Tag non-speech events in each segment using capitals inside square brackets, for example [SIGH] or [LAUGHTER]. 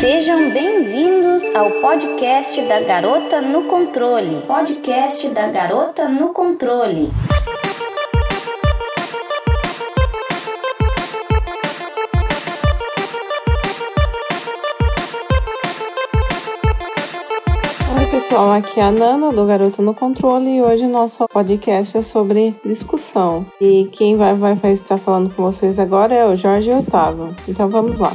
Sejam bem-vindos ao podcast da Garota no Controle. Podcast da Garota no Controle. Pessoal, aqui é a Nana do Garota no Controle e hoje nosso podcast é sobre discussão. E quem vai, vai, vai estar falando com vocês agora é o Jorge Otávio. Então vamos lá.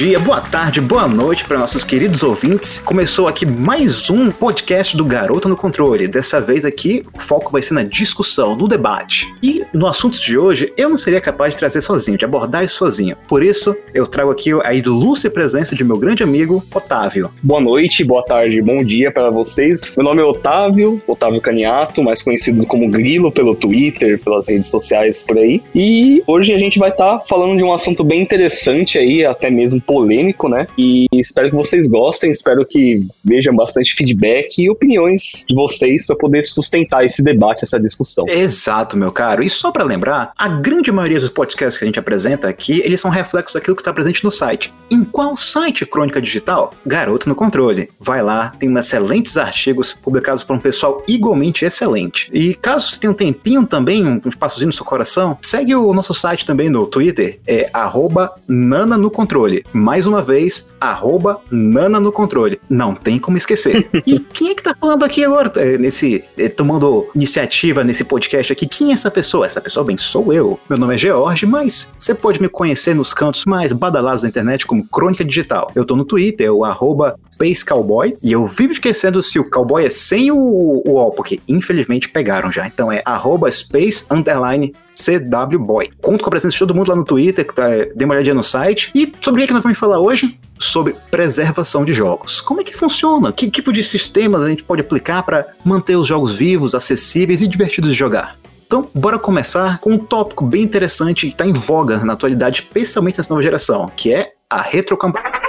Dia, boa tarde, boa noite para nossos queridos ouvintes. Começou aqui mais um podcast do Garota no Controle. Dessa vez aqui, o foco vai ser na discussão, no debate. E no assunto de hoje, eu não seria capaz de trazer sozinho, de abordar isso sozinho. Por isso, eu trago aqui a ilustre presença de meu grande amigo, Otávio. Boa noite, boa tarde, bom dia para vocês. Meu nome é Otávio, Otávio Caniato, mais conhecido como Grilo pelo Twitter, pelas redes sociais por aí. E hoje a gente vai estar tá falando de um assunto bem interessante aí, até mesmo polêmico, né? E espero que vocês gostem, espero que vejam bastante feedback e opiniões de vocês para poder sustentar esse debate, essa discussão. Exato, meu caro. E só para lembrar, a grande maioria dos podcasts que a gente apresenta aqui, eles são reflexos daquilo que está presente no site. Em qual site Crônica Digital? Garoto no Controle. Vai lá, tem excelentes artigos publicados por um pessoal igualmente excelente. E caso você tenha um tempinho também, um espaçozinho no seu coração, segue o nosso site também no Twitter, é arroba Nana no Controle. Mais uma vez, arroba Nana no controle. Não tem como esquecer. [LAUGHS] e quem é que tá falando aqui agora, é, nesse, é, tomando iniciativa nesse podcast aqui? Quem é essa pessoa? Essa pessoa, bem, sou eu. Meu nome é George, mas você pode me conhecer nos cantos mais badalados da internet como Crônica Digital. Eu tô no Twitter, o arroba Space Cowboy, e eu vivo esquecendo se o cowboy é sem o, o O, porque infelizmente pegaram já. Então é arroba Space Underline CW Boy. Conto com a presença de todo mundo lá no Twitter, tá, dê uma olhadinha no site. E sobre o que nós vamos falar hoje? Sobre preservação de jogos. Como é que funciona? Que tipo de sistemas a gente pode aplicar para manter os jogos vivos, acessíveis e divertidos de jogar? Então, bora começar com um tópico bem interessante que está em voga na atualidade, especialmente nessa nova geração, que é a retrocompatibilidade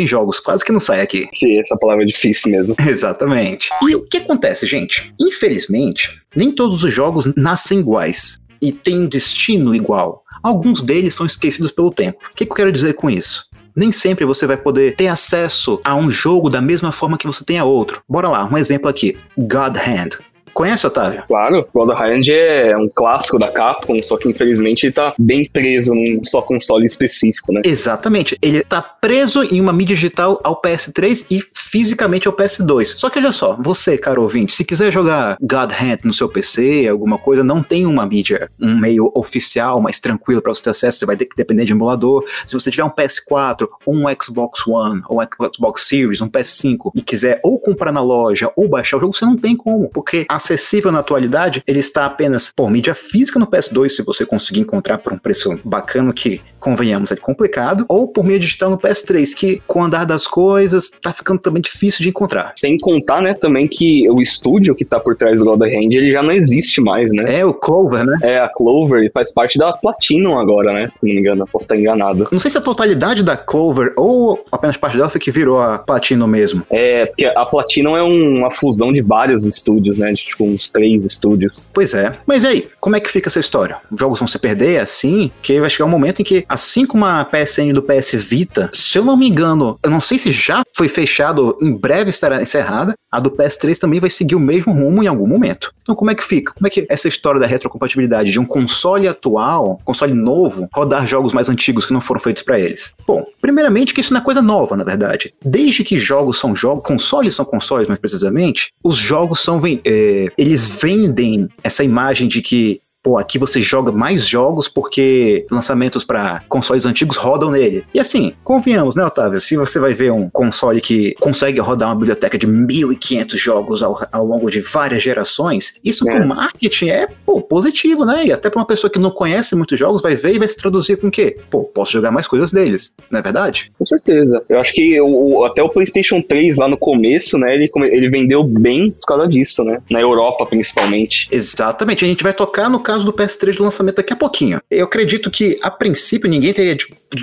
em jogos. Quase que não sai aqui. Essa palavra é difícil mesmo. [LAUGHS] Exatamente. E o que acontece, gente? Infelizmente, nem todos os jogos nascem iguais e têm um destino igual. Alguns deles são esquecidos pelo tempo. O que, que eu quero dizer com isso? Nem sempre você vai poder ter acesso a um jogo da mesma forma que você tem a outro. Bora lá, um exemplo aqui: God Hand. Conhece, Otávio? Claro, God Hand é um clássico da Capcom, só que infelizmente ele tá bem preso num só console específico, né? Exatamente. Ele tá preso em uma mídia digital ao PS3 e fisicamente ao PS2. Só que olha só, você, caro ouvinte, se quiser jogar God Hand no seu PC, alguma coisa, não tem uma mídia, um meio oficial, mais tranquilo para você ter acesso, você vai ter que depender de emulador. Se você tiver um PS4, ou um Xbox One, ou um Xbox Series, um PS5 e quiser ou comprar na loja ou baixar o jogo, você não tem como, porque a acessível na atualidade, ele está apenas por mídia física no PS2, se você conseguir encontrar por um preço bacana que convenhamos, é complicado, ou por mídia digital no PS3, que com o andar das coisas tá ficando também difícil de encontrar. Sem contar, né, também que o estúdio que tá por trás do God Hand, ele já não existe mais, né? É, o Clover, né? É, a Clover faz parte da Platinum agora, né? Se não me engano, posso estar enganado. Não sei se a totalidade da Clover ou apenas parte dela foi que virou a Platinum mesmo. É, porque a Platinum é um, uma fusão de vários estúdios, né? De tipo uns três estúdios. Pois é. Mas aí, como é que fica essa história? Os jogos vão se perder assim? Que vai chegar um momento em que Assim como a PSN do PS Vita, se eu não me engano, eu não sei se já foi fechado, em breve estará encerrada, a do PS3 também vai seguir o mesmo rumo em algum momento. Então como é que fica? Como é que essa história da retrocompatibilidade de um console atual, console novo, rodar jogos mais antigos que não foram feitos para eles? Bom, primeiramente que isso não é coisa nova, na verdade. Desde que jogos são jogos, consoles são consoles mais precisamente, os jogos são é, eles vendem essa imagem de que pô, aqui você joga mais jogos porque lançamentos para consoles antigos rodam nele. E assim, convenhamos, né, Otávio? Se você vai ver um console que consegue rodar uma biblioteca de 1.500 jogos ao, ao longo de várias gerações, isso é. pro marketing é, pô, positivo, né? E até para uma pessoa que não conhece muitos jogos, vai ver e vai se traduzir com o quê? Pô, posso jogar mais coisas deles, não é verdade? Com certeza. Eu acho que o, até o PlayStation 3 lá no começo, né, ele, ele vendeu bem por causa disso, né? Na Europa, principalmente. Exatamente. A gente vai tocar no caso do PS3 do lançamento daqui a pouquinho. Eu acredito que, a princípio, ninguém teria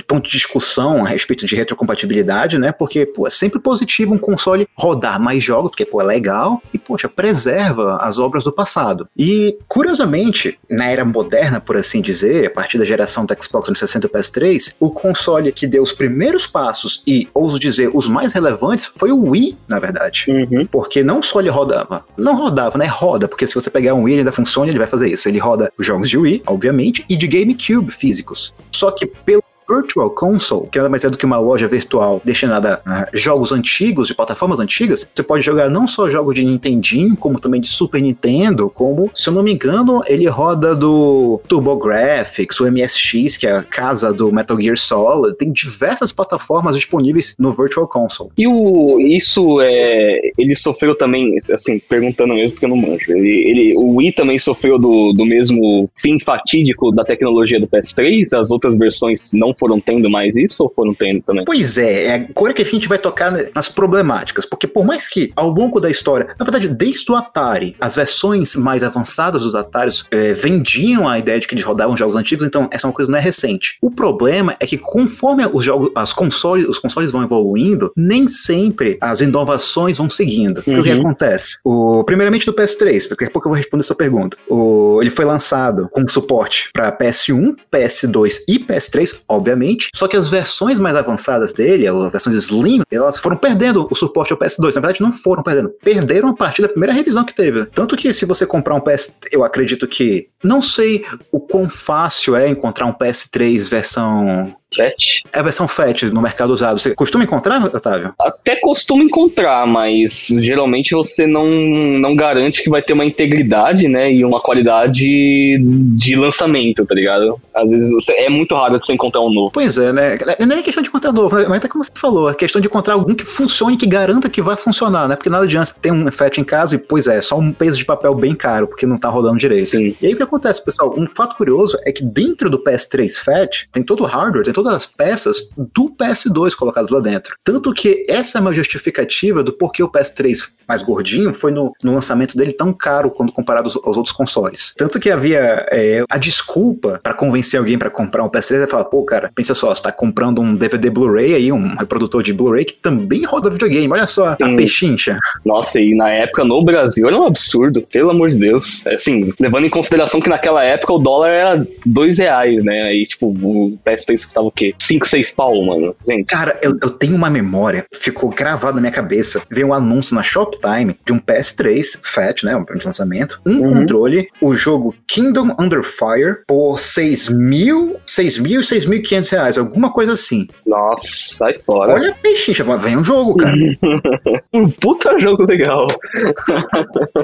ponto de discussão a respeito de retrocompatibilidade, né? Porque, pô, é sempre positivo um console rodar mais jogos, porque, pô, é legal e, poxa, preserva as obras do passado. E, curiosamente, na era moderna, por assim dizer, a partir da geração do Xbox 360 e PS3, o console que deu os primeiros passos e, ouso dizer, os mais relevantes foi o Wii, na verdade. Uhum. Porque não só ele rodava, não rodava, né? Roda, porque se você pegar um Wii ele ainda funciona, ele vai fazer isso. Ele roda os jogos de Wii, obviamente, e de GameCube físicos. Só que pelo Virtual Console, que nada mais é do que uma loja virtual destinada a jogos antigos, de plataformas antigas, você pode jogar não só jogos de Nintendinho, como também de Super Nintendo, como, se eu não me engano, ele roda do TurboGrafx, o MSX, que é a casa do Metal Gear Solid, tem diversas plataformas disponíveis no Virtual Console. E o, isso é. Ele sofreu também, assim, perguntando mesmo porque eu não manjo. Ele, ele, o Wii também sofreu do, do mesmo fim fatídico da tecnologia do PS3? As outras versões não foram tendo mais isso ou foram tendo também? Pois é, é agora que a gente vai tocar nas problemáticas, porque por mais que ao longo da história, na verdade, desde o Atari, as versões mais avançadas dos Ataris é, vendiam a ideia de que eles rodavam jogos antigos, então essa é uma coisa não é recente. O problema é que conforme os jogos, as consoles, os consoles vão evoluindo, nem sempre as inovações vão seguindo. Uhum. O que acontece? O, primeiramente do PS3, daqui a pouco eu vou responder a sua pergunta. O, ele foi lançado com suporte para PS1, PS2 e PS3, obviamente obviamente. Só que as versões mais avançadas dele, as versões Slim, elas foram perdendo o suporte ao PS2. Na verdade, não foram perdendo. Perderam a partir da primeira revisão que teve. Tanto que se você comprar um PS, eu acredito que não sei o quão fácil é encontrar um PS3 versão FAT? É a versão FAT no mercado usado. Você costuma encontrar, Otávio? Até costumo encontrar, mas geralmente você não, não garante que vai ter uma integridade, né? E uma qualidade de lançamento, tá ligado? Às vezes você, é muito raro você encontrar um novo. Pois é, né? Não é questão de encontrar novo, mas até como você falou, é questão de encontrar algum que funcione, que garanta que vai funcionar, né? Porque nada adianta ter um FAT em casa e, pois é, só um peso de papel bem caro, porque não tá rodando direito. Sim. E aí o que acontece, pessoal? Um fato curioso é que dentro do PS3 FAT tem todo o hardware, tem todas as peças do PS2 colocadas lá dentro. Tanto que essa é uma justificativa do porquê o PS3 mais gordinho foi no, no lançamento dele tão caro quando comparado aos, aos outros consoles. Tanto que havia é, a desculpa para convencer alguém para comprar um PS3 é falar, pô, cara, pensa só, você tá comprando um DVD Blu-ray aí, um reprodutor de Blu-ray que também roda videogame, olha só, Sim. a pechincha. Nossa, e na época no Brasil era um absurdo, pelo amor de Deus. É, assim, levando em consideração que naquela época o dólar era dois reais, né? Aí, tipo, o PS3 custava o quê? 5, 6 pau, mano. Gente. Cara, eu, eu tenho uma memória, ficou gravado na minha cabeça. Veio um anúncio na Shoptime de um PS3 Fat, né? Um de lançamento. Um uhum. controle, o jogo Kingdom Under Fire por 6 mil, 6 mil e 6.500 reais, alguma coisa assim. Nossa, sai fora. Olha a pechincha, vem um jogo, cara. [LAUGHS] um puta jogo legal.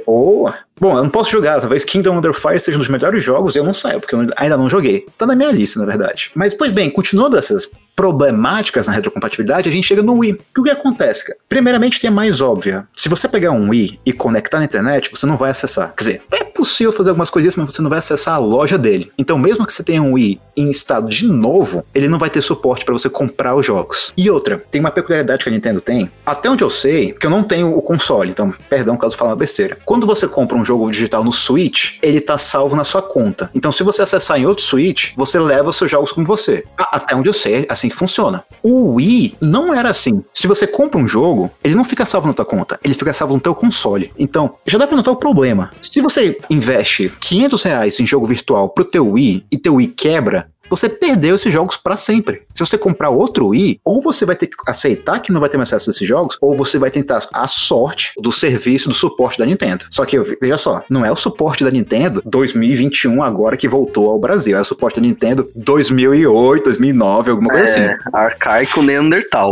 Boa. Bom, eu não posso jogar, talvez Kingdom Under Fire seja um dos melhores jogos, eu não saio, porque eu ainda não joguei. Tá na minha lista, na verdade. Mas, pois bem, continuando essas problemáticas na retrocompatibilidade, a gente chega no Wii. O que acontece, cara? Primeiramente, tem a mais óbvia. Se você pegar um Wii e conectar na internet, você não vai acessar. Quer dizer, é possível fazer algumas coisinhas, mas você não vai acessar a loja dele. Então, mesmo que você tenha um Wii em estado de novo, ele não vai ter suporte para você comprar os jogos. E outra, tem uma peculiaridade que a Nintendo tem, até onde eu sei, que eu não tenho o console, então, perdão caso fale uma besteira. Quando você compra um jogo digital no Switch, ele tá salvo na sua conta. Então, se você acessar em outro Switch, você leva seus jogos com você. Até onde eu sei, assim que funciona. O Wii não era assim. Se você compra um jogo, ele não fica salvo na tua conta, ele fica salvo no teu console. Então, já dá pra notar o problema. Se você investe 500 reais em jogo virtual pro teu Wii e teu Wii quebra, você perdeu esses jogos para sempre. Se você comprar outro Wii, ou você vai ter que aceitar que não vai ter mais acesso a esses jogos, ou você vai tentar a sorte do serviço, do suporte da Nintendo. Só que, veja só, não é o suporte da Nintendo 2021 agora que voltou ao Brasil, é o suporte da Nintendo 2008, 2009, alguma coisa é, assim. Arcaico Neandertal.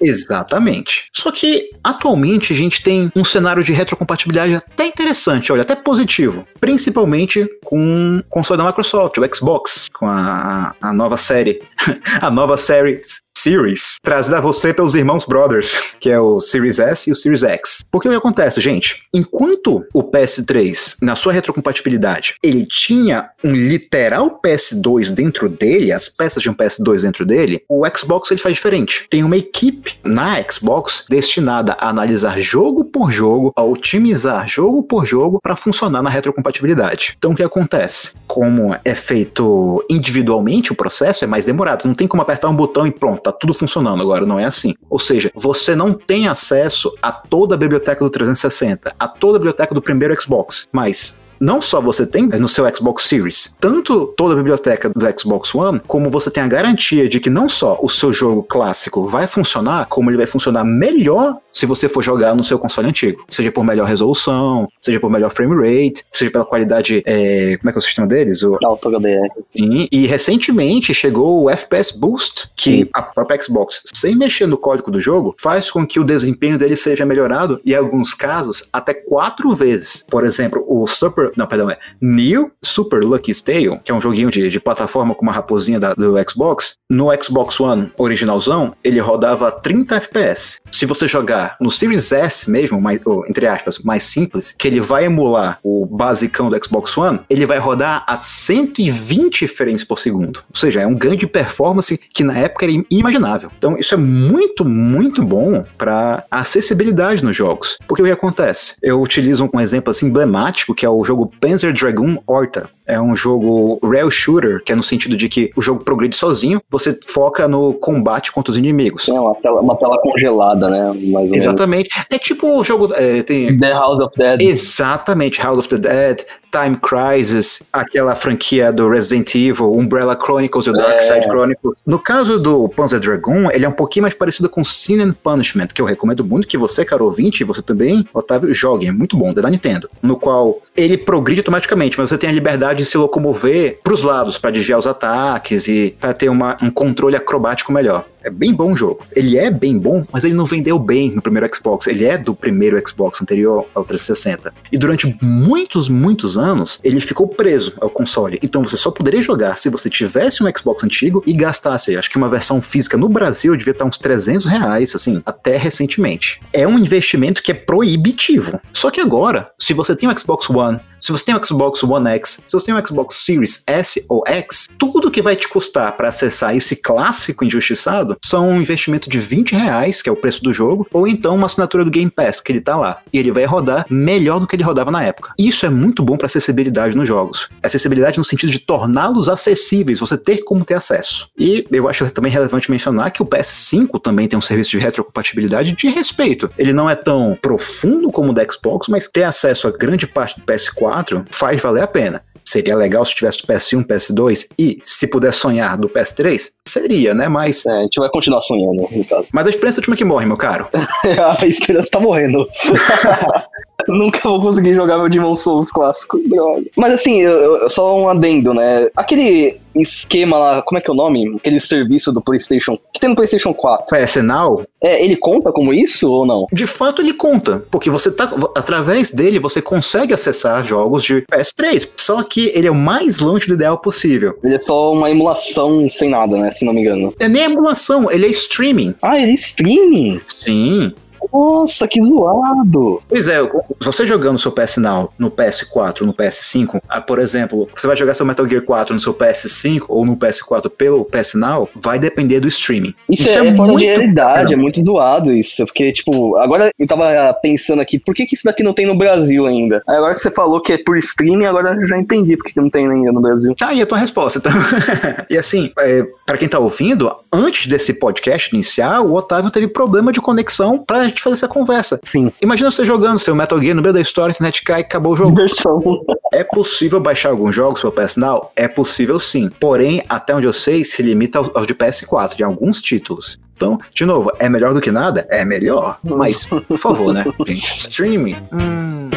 Exatamente. Só que atualmente a gente tem um cenário de retrocompatibilidade até interessante, olha, até positivo. Principalmente com o console da Microsoft, o Xbox, com a, a nova série, [LAUGHS] a nova série Series, trazida a você pelos irmãos Brothers, [LAUGHS] que é o Series S e o Series X. Porque o que acontece, gente? Enquanto o PS3, na sua retrocompatibilidade, ele tinha um literal PS2 dentro dele, as peças de um PS2 dentro dele, o Xbox ele faz diferente. Tem uma equipe na Xbox destinada a analisar jogo por jogo, a otimizar jogo por jogo para funcionar na retrocompatibilidade. Então o que acontece? Como é feito individualmente o processo, é mais demorado. Não tem como apertar um botão e pronto, tá tudo funcionando agora, não é assim. Ou seja, você não tem acesso a toda a biblioteca do 360, a toda a biblioteca do primeiro Xbox, mas não só você tem no seu Xbox Series, tanto toda a biblioteca do Xbox One, como você tem a garantia de que não só o seu jogo clássico vai funcionar, como ele vai funcionar melhor se você for jogar no seu console antigo. Seja por melhor resolução, seja por melhor frame rate, seja pela qualidade. É, como é que é o sistema deles? O Auto HDR. Sim, e recentemente chegou o FPS Boost, que Sim. a própria Xbox, sem mexer no código do jogo, faz com que o desempenho dele seja melhorado, e em alguns casos, até quatro vezes. Por exemplo, o Super. Não, perdão, é New Super Lucky Tale, que é um joguinho de, de plataforma com uma raposinha da, do Xbox. No Xbox One originalzão, ele rodava 30 FPS. Se você jogar no Series S mesmo, mais, ou, entre aspas, mais simples, que ele vai emular o basicão do Xbox One, ele vai rodar a 120 frames por segundo. Ou seja, é um ganho de performance que na época era inimaginável. Então isso é muito, muito bom para acessibilidade nos jogos. Porque o que acontece? Eu utilizo um exemplo assim emblemático que é o jogo Panzer Dragoon Horta. É um jogo rail shooter, que é no sentido de que o jogo progride sozinho, você foca no combate contra os inimigos. É uma tela, uma tela congelada, né? Exatamente. É tipo o jogo. É, tem... The House of Dead. Exatamente, House of the Dead, Time Crisis, aquela franquia do Resident Evil, Umbrella Chronicles e o Dark Side é. Chronicles. No caso do Panzer Dragoon, ele é um pouquinho mais parecido com Sin and Punishment, que eu recomendo muito que você, caro ouvinte, e você também, Otávio, jogue. É muito bom, da Nintendo. No qual ele progride automaticamente, mas você tem a liberdade de se locomover para os lados, para desviar os ataques e para ter uma, um controle acrobático melhor. É bem bom o jogo. Ele é bem bom, mas ele não vendeu bem no primeiro Xbox. Ele é do primeiro Xbox anterior ao 360. E durante muitos, muitos anos, ele ficou preso ao console. Então você só poderia jogar se você tivesse um Xbox antigo e gastasse, acho que uma versão física no Brasil devia estar uns 300 reais, assim, até recentemente. É um investimento que é proibitivo. Só que agora, se você tem um Xbox One, se você tem um Xbox One X, se você tem um Xbox Series S ou X, tudo que vai te custar para acessar esse clássico injustiçado são um investimento de 20 reais, que é o preço do jogo, ou então uma assinatura do Game Pass, que ele tá lá. E ele vai rodar melhor do que ele rodava na época. Isso é muito bom para acessibilidade nos jogos. Acessibilidade no sentido de torná-los acessíveis, você ter como ter acesso. E eu acho também relevante mencionar que o PS5 também tem um serviço de retrocompatibilidade de respeito. Ele não é tão profundo como o da Xbox, mas ter acesso a grande parte do PS4 faz valer a pena. Seria legal se tivesse PS1, PS2 e, se puder sonhar, do PS3? Seria, né? Mas. É, a gente vai continuar sonhando, no caso. Mas a experiência é última que morre, meu caro. [LAUGHS] a esperança tá morrendo. [LAUGHS] Nunca vou conseguir jogar meu Demon Souls clássico, droga. Mas assim, eu, eu, só um adendo, né? Aquele esquema lá, como é que é o nome? Aquele serviço do PlayStation, que tem no PlayStation 4. PS Now? É, ele conta como isso ou não? De fato ele conta, porque você tá através dele você consegue acessar jogos de PS3, só que ele é o mais longe do ideal possível. Ele é só uma emulação sem nada, né, se não me engano. É nem emulação, ele é streaming. Ah, ele é streaming? Sim. Nossa, que zoado! Pois é, você jogando seu PS Now no PS4, no PS5, ah, por exemplo, você vai jogar seu Metal Gear 4 no seu PS5 ou no PS4 pelo PS Now, vai depender do streaming. Isso, isso é, é muito realidade, é muito zoado isso, porque, tipo, agora eu tava pensando aqui, por que, que isso daqui não tem no Brasil ainda? Aí agora que você falou que é por streaming, agora eu já entendi por que, que não tem ainda no Brasil. Tá aí a tua resposta. Então. [LAUGHS] e assim, é, para quem tá ouvindo, antes desse podcast iniciar, o Otávio teve problema de conexão pra gente fazer essa conversa. Sim. Imagina você jogando seu Metal Gear no meio da história, a internet cai e acabou o jogo. É possível baixar alguns jogos pelo PS Now? É possível sim. Porém, até onde eu sei, se limita aos de PS4, de alguns títulos. Então, de novo, é melhor do que nada? É melhor. Mas, por favor, né, [LAUGHS] gente? Streaming. Hum.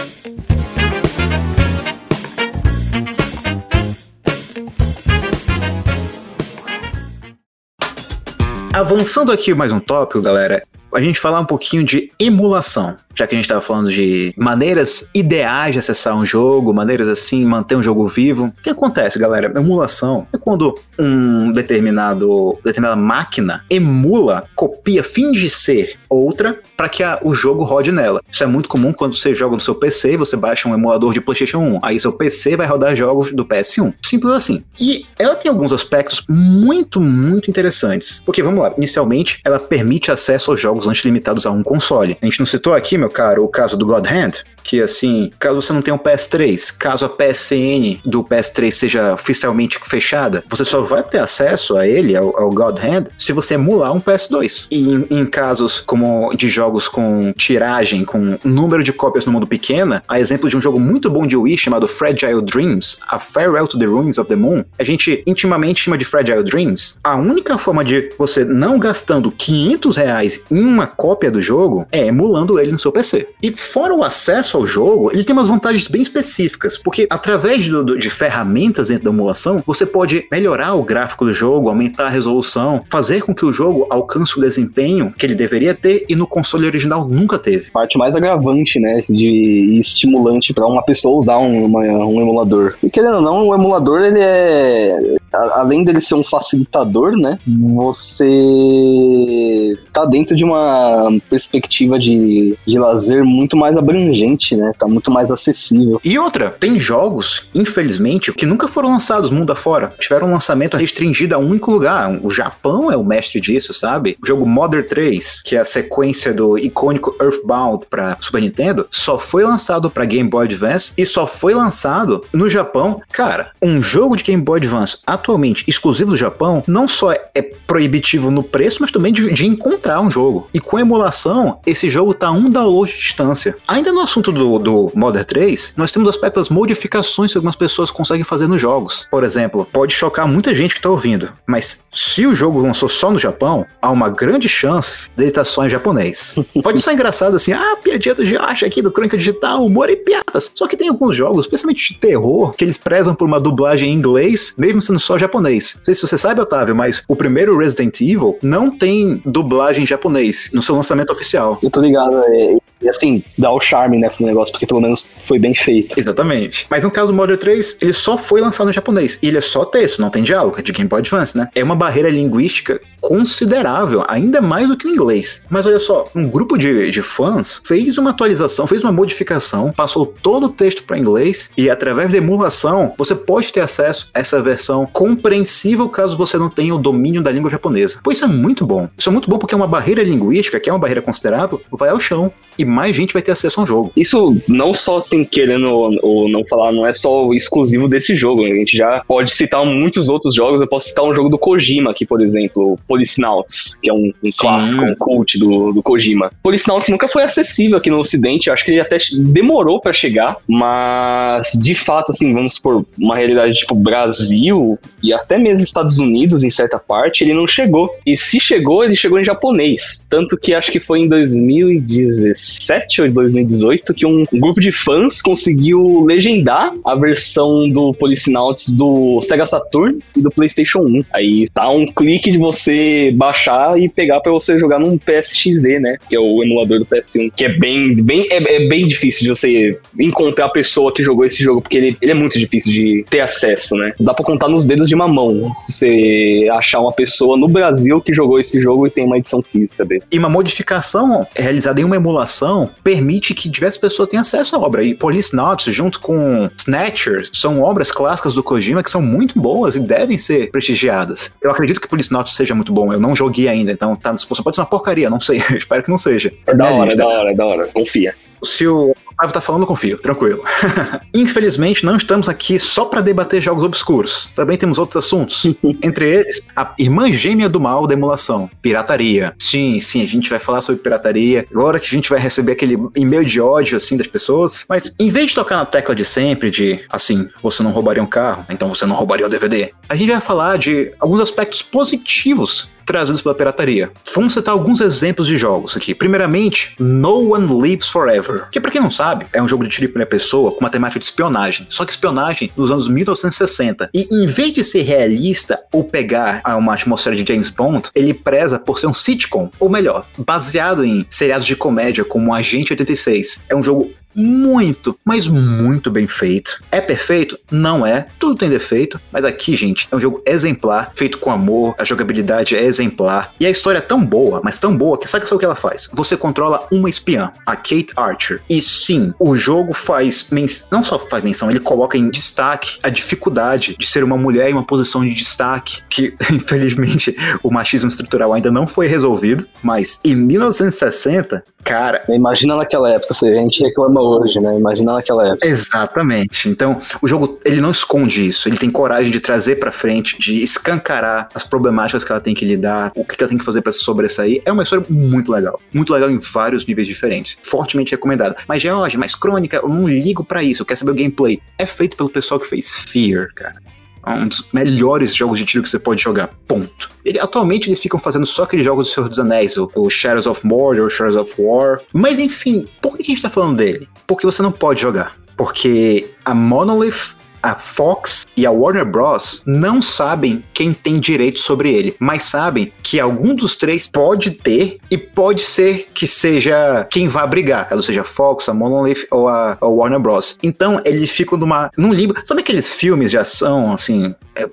Avançando aqui mais um tópico, galera, a gente falar um pouquinho de emulação. Já que a gente estava falando de maneiras ideais de acessar um jogo, maneiras assim, manter um jogo vivo. O que acontece, galera? Emulação é quando um determinado determinada máquina emula, copia, finge ser outra para que a, o jogo rode nela. Isso é muito comum quando você joga no seu PC, você baixa um emulador de PlayStation 1, aí seu PC vai rodar jogos do PS1. Simples assim. E ela tem alguns aspectos muito, muito interessantes. Porque vamos lá, inicialmente ela permite acesso aos jogos antes limitados a um console. A gente não citou aqui, meu caro, o caso do God Hand, que assim, caso você não tenha um PS3, caso a PSN do PS3 seja oficialmente fechada, você só vai ter acesso a ele, ao, ao God Hand, se você emular um PS2. E em, em, casos como de jogos com tiragem, com número de cópias no mundo pequena, a exemplo de um jogo muito bom de Wii chamado Fragile Dreams, a Farewell to the Ruins of the Moon, a gente intimamente chama de Fragile Dreams. A única forma de você não gastando 500 reais em uma cópia do jogo é emulando ele no seu PC. E fora o acesso acesso ao jogo, ele tem umas vantagens bem específicas, porque através do, do, de ferramentas dentro da emulação, você pode melhorar o gráfico do jogo, aumentar a resolução, fazer com que o jogo alcance o desempenho que ele deveria ter e no console original nunca teve. Parte mais agravante, né, de estimulante para uma pessoa usar um, uma, um emulador. E querendo ou não, o emulador ele é além dele ser um facilitador, né? Você tá dentro de uma perspectiva de, de lazer muito mais abrangente, né? Tá muito mais acessível. E outra, tem jogos, infelizmente, que nunca foram lançados mundo afora. Tiveram um lançamento restringido a um único lugar. O Japão é o mestre disso, sabe? O jogo Mother 3, que é a sequência do icônico Earthbound para Super Nintendo, só foi lançado para Game Boy Advance e só foi lançado no Japão. Cara, um jogo de Game Boy Advance atualmente exclusivo do Japão, não só é proibitivo no preço, mas também de, de encontrar um jogo. E com emulação, esse jogo tá um download de distância. Ainda no assunto do, do Modern 3, nós temos aspectos das modificações que algumas pessoas conseguem fazer nos jogos. Por exemplo, pode chocar muita gente que tá ouvindo, mas se o jogo lançou só no Japão, há uma grande chance dele estar tá só em japonês. [LAUGHS] Pode ser engraçado assim, ah, piadinha do Josh aqui do Crônica Digital, humor e piadas. Só que tem alguns jogos, especialmente de terror, que eles prezam por uma dublagem em inglês, mesmo sendo só só japonês. Não sei se você sabe, Otávio, mas o primeiro Resident Evil não tem dublagem em japonês no seu lançamento oficial. Eu tô ligado, é, e assim, dá o charme, né, pro negócio, porque pelo menos foi bem feito. Exatamente. Mas no caso do Modern 3, ele só foi lançado em japonês. E ele é só texto, não tem diálogo, é de Game Boy Advance, né? É uma barreira linguística considerável, ainda mais do que o inglês. Mas olha só, um grupo de, de fãs fez uma atualização, fez uma modificação, passou todo o texto para inglês e através da emulação você pode ter acesso a essa versão compreensível caso você não tenha o domínio da língua japonesa. Pois isso é muito bom. Isso é muito bom porque é uma barreira linguística, que é uma barreira considerável, vai ao chão e mais gente vai ter acesso a um jogo. Isso não só assim, querendo ou não falar, não é só exclusivo desse jogo. Né? A gente já pode citar muitos outros jogos. Eu posso citar um jogo do Kojima aqui, por exemplo, Policenauts, que é um, um clássico, um cult do, do Kojima. Policenauts nunca foi acessível aqui no Ocidente. Eu acho que ele até demorou para chegar, mas de fato, assim, vamos por uma realidade tipo Brasil e até mesmo Estados Unidos, em certa parte, ele não chegou. E se chegou, ele chegou em japonês. Tanto que acho que foi em 2017 2017 ou 2018 que um, grupo de fãs conseguiu legendar a versão do Policenauts do Sega Saturn e do PlayStation 1. Aí tá um clique de você baixar e pegar para você jogar num PSXZ, né? Que é o emulador do PS1, que é bem, bem, é, é bem difícil de você encontrar a pessoa que jogou esse jogo, porque ele, ele é muito difícil de ter acesso, né? Dá pra contar nos dedos de uma mão se você achar uma pessoa no Brasil que jogou esse jogo e tem uma edição física dele. E uma modificação realizada em uma emulação permite que diversas pessoas tenham acesso à obra. E Police Notes, junto com Snatcher, são obras clássicas do Kojima que são muito boas e devem ser prestigiadas. Eu acredito que Police Notes seja muito bom. Eu não joguei ainda, então tá na disposição. Pode ser uma porcaria, não sei. [LAUGHS] Espero que não seja. É da hora, é da hora, é da hora. Confia. Se o Otávio tá falando, confio, tranquilo. [LAUGHS] Infelizmente, não estamos aqui só para debater jogos obscuros. Também temos outros assuntos. [LAUGHS] Entre eles, a irmã gêmea do mal da emulação, pirataria. Sim, sim, a gente vai falar sobre pirataria. Agora que a gente vai receber aquele e-mail de ódio, assim, das pessoas. Mas, em vez de tocar na tecla de sempre, de, assim, você não roubaria um carro, então você não roubaria um DVD, a gente vai falar de alguns aspectos positivos trazidos pela pirataria. Vamos citar alguns exemplos de jogos aqui. Primeiramente, No One Lives Forever, que para quem não sabe, sabe, é um jogo de tiro em primeira pessoa com uma temática de espionagem. Só que espionagem nos anos 1960. E em vez de ser realista ou pegar uma atmosfera de James Bond, ele preza por ser um sitcom, ou melhor, baseado em seriados de comédia como Agente 86. É um jogo muito, mas muito bem feito. É perfeito? Não é. Tudo tem defeito, mas aqui, gente, é um jogo exemplar, feito com amor, a jogabilidade é exemplar e a história é tão boa, mas tão boa que sabe o que ela faz? Você controla uma espiã, a Kate Archer. E sim, o jogo faz não só faz menção, ele coloca em destaque a dificuldade de ser uma mulher em uma posição de destaque, que [LAUGHS] infelizmente o machismo estrutural ainda não foi resolvido, mas em 1960 Cara. Imagina naquela época, se a gente reclama hoje, né? Imagina naquela época. Exatamente. Então, o jogo, ele não esconde isso. Ele tem coragem de trazer para frente, de escancarar as problemáticas que ela tem que lidar, o que ela tem que fazer para se sobressair. É uma história muito legal. Muito legal em vários níveis diferentes. Fortemente recomendado. Mas, George, mais crônica, eu não ligo para isso. Eu quero saber o gameplay. É feito pelo pessoal que fez Fear, cara. É um dos melhores jogos de tiro que você pode jogar. Ponto. Ele, atualmente eles ficam fazendo só aqueles jogos do Senhor dos Anéis, o, o Shadows of Mordor, o Shadows of War. Mas enfim, por que a gente tá falando dele? Porque você não pode jogar. Porque a Monolith a Fox e a Warner Bros. não sabem quem tem direito sobre ele, mas sabem que algum dos três pode ter e pode ser que seja quem vá brigar, caso seja a Fox, a Monolith ou a, a Warner Bros. Então eles ficam numa, num limbo. Sabe aqueles filmes de ação, assim, é,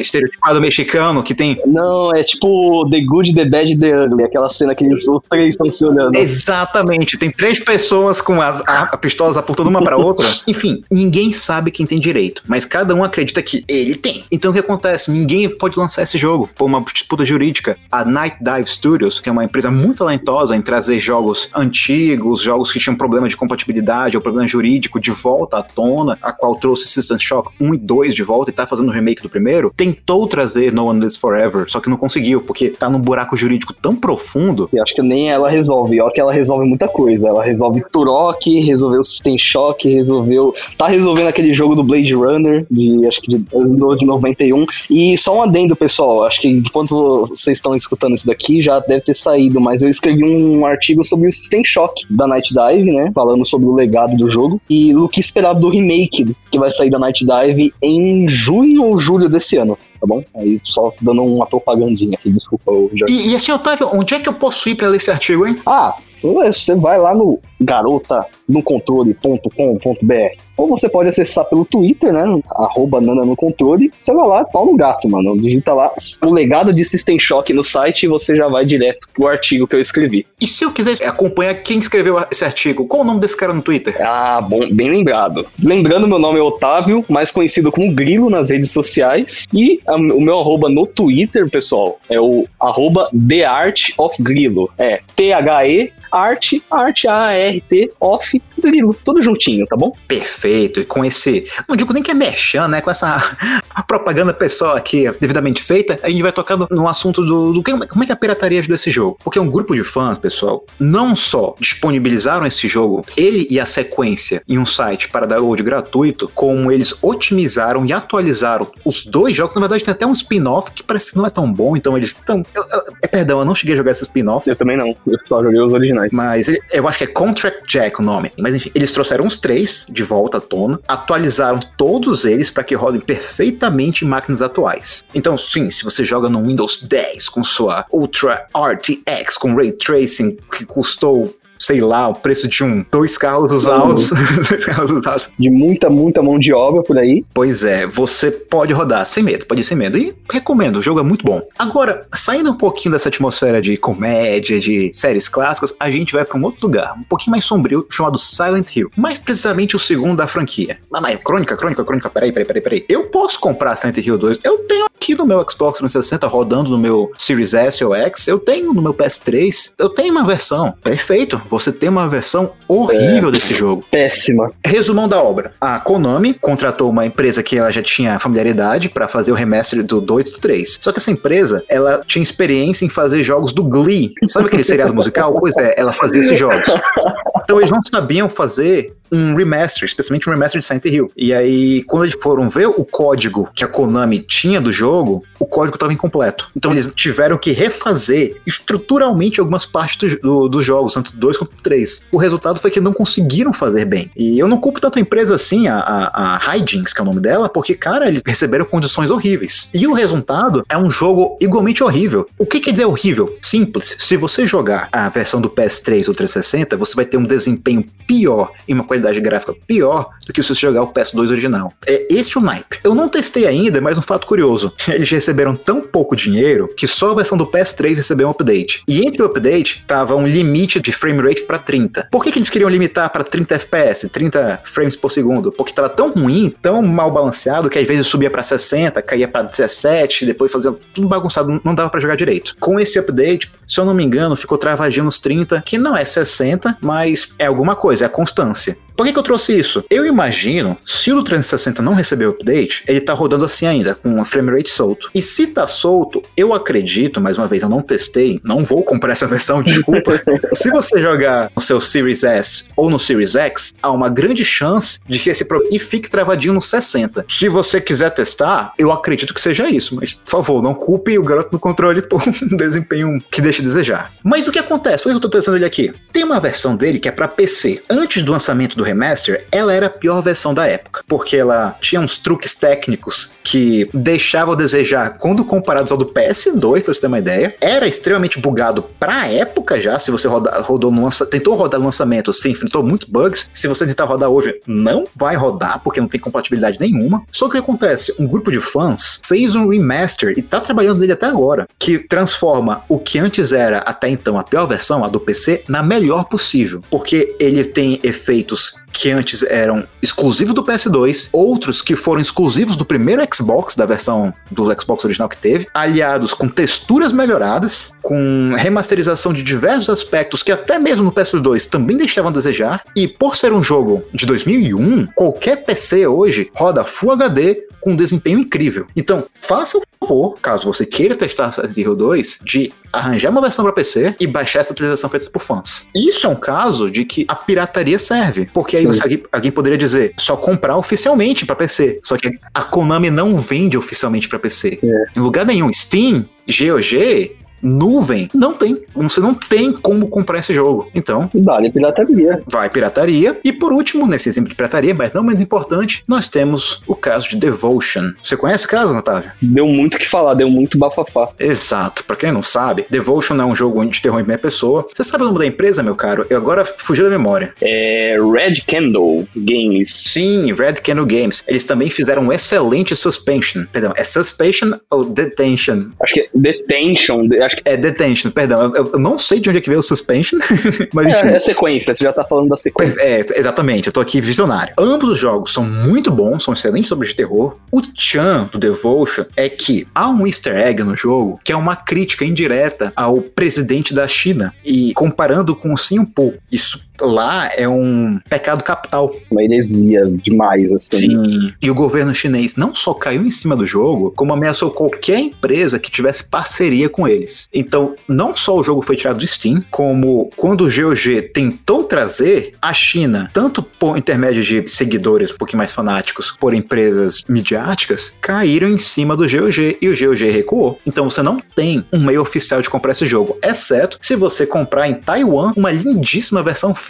estereotipado mexicano que tem. Não, é tipo The Good, The Bad, The Ugly, aquela cena que os três estão se olhando. Exatamente, tem três pessoas com as a, a pistolas apontando uma para outra. [LAUGHS] Enfim, ninguém sabe quem tem direito, mas cada um acredita que ele tem. Então o que acontece? Ninguém pode lançar esse jogo por uma disputa jurídica. A Night Dive Studios, que é uma empresa muito talentosa em trazer jogos antigos, jogos que tinham problema de compatibilidade ou problema jurídico de volta à tona, a qual trouxe System Shock 1 e 2 de volta e tá fazendo remake do primeiro, tentou trazer No One Lives Forever, só que não conseguiu, porque tá num buraco jurídico tão profundo. E acho que nem ela resolve. Olha que ela resolve muita coisa. Ela resolve Turok, resolveu System Shock, resolveu. Tá resolvendo aquele jogo do Blade Runner, de acho que de, de 91. E só um adendo, pessoal. Acho que enquanto vocês estão escutando isso daqui, já deve ter saído, mas eu escrevi um artigo sobre o System Shock da Night Dive, né? Falando sobre o legado do jogo. E o que esperar do remake que vai sair da Night Dive em junho ou julho desse ano, tá bom? Aí só dando uma propagandinha aqui, desculpa. Já... E, e assim, Otávio, onde é que eu posso ir para ler esse artigo, hein? Ah, você vai lá no garota no controle.com.br. Ou você pode acessar pelo Twitter, né? Arroba Nana no controle. Você vai lá, pau no gato, mano. Digita lá o legado de System Shock no site e você já vai direto pro artigo que eu escrevi. E se eu quiser acompanhar quem escreveu esse artigo, qual o nome desse cara no Twitter? Ah, bom, bem lembrado. Lembrando, meu nome é Otávio, mais conhecido como Grilo nas redes sociais. E a, o meu arroba no Twitter, pessoal, é o arroba The Art of Grilo. É T-H-E arte, arte A-R-T, off, grilo, tudo juntinho, tá bom? Perfeito, e com esse, não digo nem que é merchan, né, com essa [LAUGHS] propaganda pessoal aqui devidamente feita, a gente vai tocando no assunto do, do como é que a pirataria ajuda esse jogo. Porque um grupo de fãs, pessoal, não só disponibilizaram esse jogo, ele e a sequência em um site para download gratuito, como eles otimizaram e atualizaram os dois jogos, na verdade tem até um spin-off que parece que não é tão bom, então eles... Então, eu, eu, é, perdão, eu não cheguei a jogar esse spin-off. Eu também não, eu só joguei os originais. Mas eu acho que é Contract Jack o nome. Mas enfim, eles trouxeram os três de volta à tona, atualizaram todos eles para que rodem perfeitamente em máquinas atuais. Então, sim, se você joga no Windows 10 com sua Ultra RTX com Ray Tracing que custou sei lá, o preço de um dois carros usados, [LAUGHS] dois carros usados. De muita, muita mão de obra por aí. Pois é, você pode rodar sem medo, pode ir sem medo. E recomendo, o jogo é muito bom. Agora, saindo um pouquinho dessa atmosfera de comédia, de séries clássicas, a gente vai para um outro lugar, um pouquinho mais sombrio, chamado Silent Hill. Mais precisamente o segundo da franquia. Mas crônica, crônica, crônica, peraí, peraí, peraí, peraí. Eu posso comprar Silent Hill 2, eu tenho aqui no meu Xbox 360 rodando no meu Series S ou X, eu tenho no meu PS3, eu tenho uma versão. Perfeito você tem uma versão horrível é, desse jogo. Péssima. Resumão da obra. A Konami contratou uma empresa que ela já tinha familiaridade para fazer o remaster do 2 e do 3. Só que essa empresa, ela tinha experiência em fazer jogos do Glee. Sabe aquele seriado musical? Pois é, ela fazia esses jogos. [LAUGHS] Então eles não sabiam fazer um remaster, especialmente um remaster de Silent Hill. E aí, quando eles foram ver o código que a Konami tinha do jogo, o código estava incompleto. Então eles tiveram que refazer estruturalmente algumas partes dos do, jogos, tanto 2 quanto 3. O resultado foi que não conseguiram fazer bem. E eu não culpo tanto a empresa assim, a, a, a que é o nome dela, porque, cara, eles receberam condições horríveis. E o resultado é um jogo igualmente horrível. O que quer dizer horrível? Simples. Se você jogar a versão do PS3 ou 360, você vai ter um desempenho pior e uma qualidade gráfica pior do que se você jogar o PS2 original. É esse o naipe. Eu não testei ainda, mas um fato curioso. [LAUGHS] Eles receberam tão pouco dinheiro que só a versão do PS3 recebeu um update. E entre o update tava um limite de frame rate para 30. Por que, que eles queriam limitar para 30 FPS, 30 frames por segundo? Porque tava tão ruim, tão mal balanceado que às vezes subia para 60, caía para 17, depois fazia tudo bagunçado, não dava para jogar direito. Com esse update, se eu não me engano, ficou travadinho nos 30, que não é 60, mas é alguma coisa, é constância. Por que, que eu trouxe isso? Eu imagino, se o 360 não recebeu update, ele tá rodando assim ainda, com um frame rate solto. E se tá solto, eu acredito, mais uma vez, eu não testei, não vou comprar essa [LAUGHS] versão, desculpa. se você jogar no seu Series S ou no Series X, há uma grande chance de que esse e fique travadinho no 60. Se você quiser testar, eu acredito que seja isso, mas por favor, não culpe o garoto no controle por [LAUGHS] um desempenho que deixa a desejar. Mas o que acontece? Que eu tô testando ele aqui? Tem uma versão dele que é para PC. Antes do lançamento do remaster, ela era a pior versão da época, porque ela tinha uns truques técnicos que deixavam a desejar quando comparados ao do PS2, pra você ter uma ideia. Era extremamente bugado pra época já, se você roda, rodou no lança, tentou rodar no lançamento, se enfrentou muitos bugs. Se você tentar rodar hoje, não vai rodar, porque não tem compatibilidade nenhuma. Só que o que acontece? Um grupo de fãs fez um remaster e tá trabalhando nele até agora, que transforma o que antes era até então a pior versão, a do PC, na melhor possível, porque ele tem efeitos que antes eram exclusivos do PS2, outros que foram exclusivos do primeiro Xbox, da versão do Xbox original que teve, aliados com texturas melhoradas, com remasterização de diversos aspectos que até mesmo no PS2 também deixavam a desejar, e por ser um jogo de 2001, qualquer PC hoje roda Full HD com um desempenho incrível. Então, faça o favor, caso você queira testar Silent Hill 2, de arranjar uma versão para PC e baixar essa atualização feita por fãs. Isso é um caso de que a pirataria serve, porque aí você, alguém, alguém, poderia dizer só comprar oficialmente para PC. Só que a Konami não vende oficialmente para PC. É. Em lugar nenhum. Steam, GOG, nuvem, não tem. Você não tem como comprar esse jogo. Então. Vale pirataria. Vai pirataria. E por último, nesse exemplo de pirataria, mas não menos importante, nós temos o caso de Devotion. Você conhece o caso, Otávio? Deu muito que falar, deu muito bafafá. Exato. Pra quem não sabe, Devotion é um jogo de terror em primeira pessoa. Você sabe o nome da empresa, meu caro? Eu agora fugi da memória. É Red Candle Games. Sim, Red Candle Games. Eles também fizeram um excelente Suspension. Perdão, é Suspension ou Detention? Acho que é Detention. Acho que... É Detention, perdão. Eu, eu, não sei de onde é que veio o Suspension, [LAUGHS] mas é, enfim. É, é sequência, você já tá falando da sequência. É, exatamente, eu tô aqui visionário. Ambos os jogos são muito bons, são excelentes sobre de terror. O Chan do Devotion é que há um easter egg no jogo que é uma crítica indireta ao presidente da China e comparando com o Sim Po. Isso lá é um pecado capital. Uma heresia demais, assim. Sim. E o governo chinês não só caiu em cima do jogo, como ameaçou qualquer empresa que tivesse parceria com eles. Então, não só o jogo foi tirado do Steam, como quando o GOG tentou trazer a China, tanto por intermédio de seguidores um pouquinho mais fanáticos, por empresas midiáticas, caíram em cima do GOG e o GOG recuou. Então você não tem um meio oficial de comprar esse jogo, exceto se você comprar em Taiwan uma lindíssima versão física.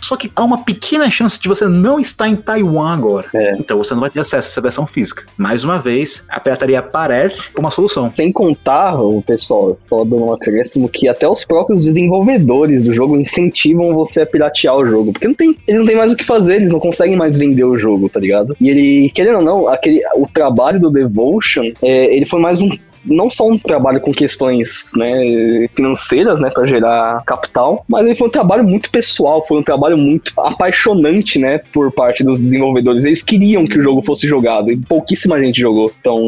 Só que há uma pequena chance de você não estar em Taiwan agora. É. Então você não vai ter acesso a essa versão física. Mais uma vez, a pirataria aparece como uma solução. Sem contar, o pessoal, só dando um acréscimo, que até os próprios desenvolvedores do jogo incentivam você a piratear o jogo. Porque não tem, eles não têm mais o que fazer, eles não conseguem mais vender o jogo, tá ligado? E ele, querendo ou não, aquele, o trabalho do Devotion, é, ele foi mais um não só um trabalho com questões né, financeiras, né, para gerar capital, mas ele foi um trabalho muito pessoal, foi um trabalho muito apaixonante, né, por parte dos desenvolvedores. Eles queriam que o jogo fosse jogado e pouquíssima gente jogou. Então,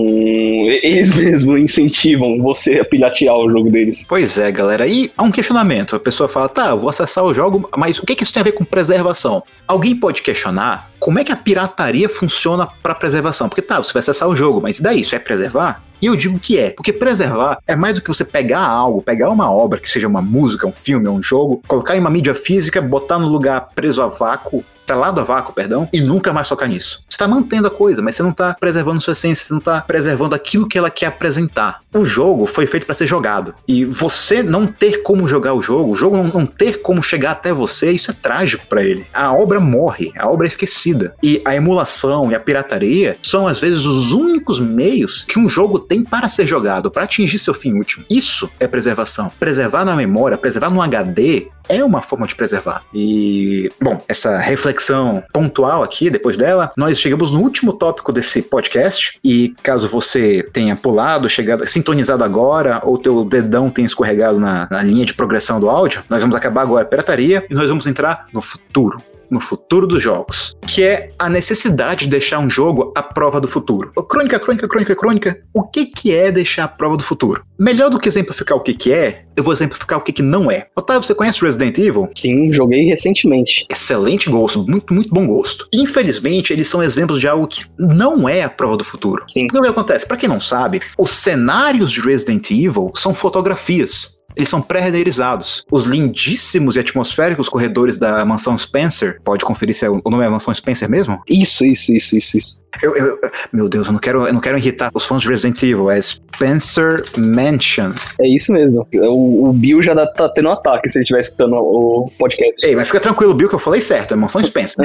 eles [LAUGHS] mesmos incentivam você a piratear o jogo deles. Pois é, galera. E há um questionamento. A pessoa fala, tá, vou acessar o jogo, mas o que, que isso tem a ver com preservação? Alguém pode questionar como é que a pirataria funciona para preservação? Porque tá, você vai acessar o jogo, mas e daí? Isso é preservar? E eu digo que é, porque preservar é mais do que você pegar algo, pegar uma obra, que seja uma música, um filme, um jogo, colocar em uma mídia física, botar no lugar preso a vácuo selado a vácuo, perdão, e nunca mais tocar nisso. Você está mantendo a coisa, mas você não está preservando sua essência, você não está preservando aquilo que ela quer apresentar. O jogo foi feito para ser jogado. E você não ter como jogar o jogo, o jogo não, não ter como chegar até você, isso é trágico para ele. A obra morre, a obra é esquecida. E a emulação e a pirataria são às vezes os únicos meios que um jogo tem para ser jogado, para atingir seu fim último. Isso é preservação. Preservar na memória, preservar no HD é uma forma de preservar. E, bom, essa reflexão pontual aqui, depois dela, nós chegamos no último tópico desse podcast. E caso você tenha pulado, chegado, sintonizado agora, ou teu dedão tenha escorregado na, na linha de progressão do áudio, nós vamos acabar agora a pirataria e nós vamos entrar no futuro no futuro dos jogos, que é a necessidade de deixar um jogo à prova do futuro. Crônica, crônica, crônica, crônica. O que, que é deixar a prova do futuro? Melhor do que exemplificar o que, que é, eu vou exemplificar o que, que não é. Otávio, você conhece Resident Evil? Sim, joguei recentemente. Excelente gosto, muito, muito bom gosto. Infelizmente, eles são exemplos de algo que não é a prova do futuro. Sim. O que acontece? Para quem não sabe, os cenários de Resident Evil são fotografias eles são pré-renderizados. Os lindíssimos e atmosféricos corredores da mansão Spencer, pode conferir se é, o nome é mansão Spencer mesmo? Isso, isso, isso, isso, isso. Eu, eu, meu Deus, eu não quero, eu não quero irritar os fãs de Resident Evil. É Spencer Mansion. É isso mesmo. O, o Bill já tá tendo um ataque se ele estiver escutando o podcast. Ei, mas fica tranquilo, Bill, que eu falei certo. É mansão Spencer.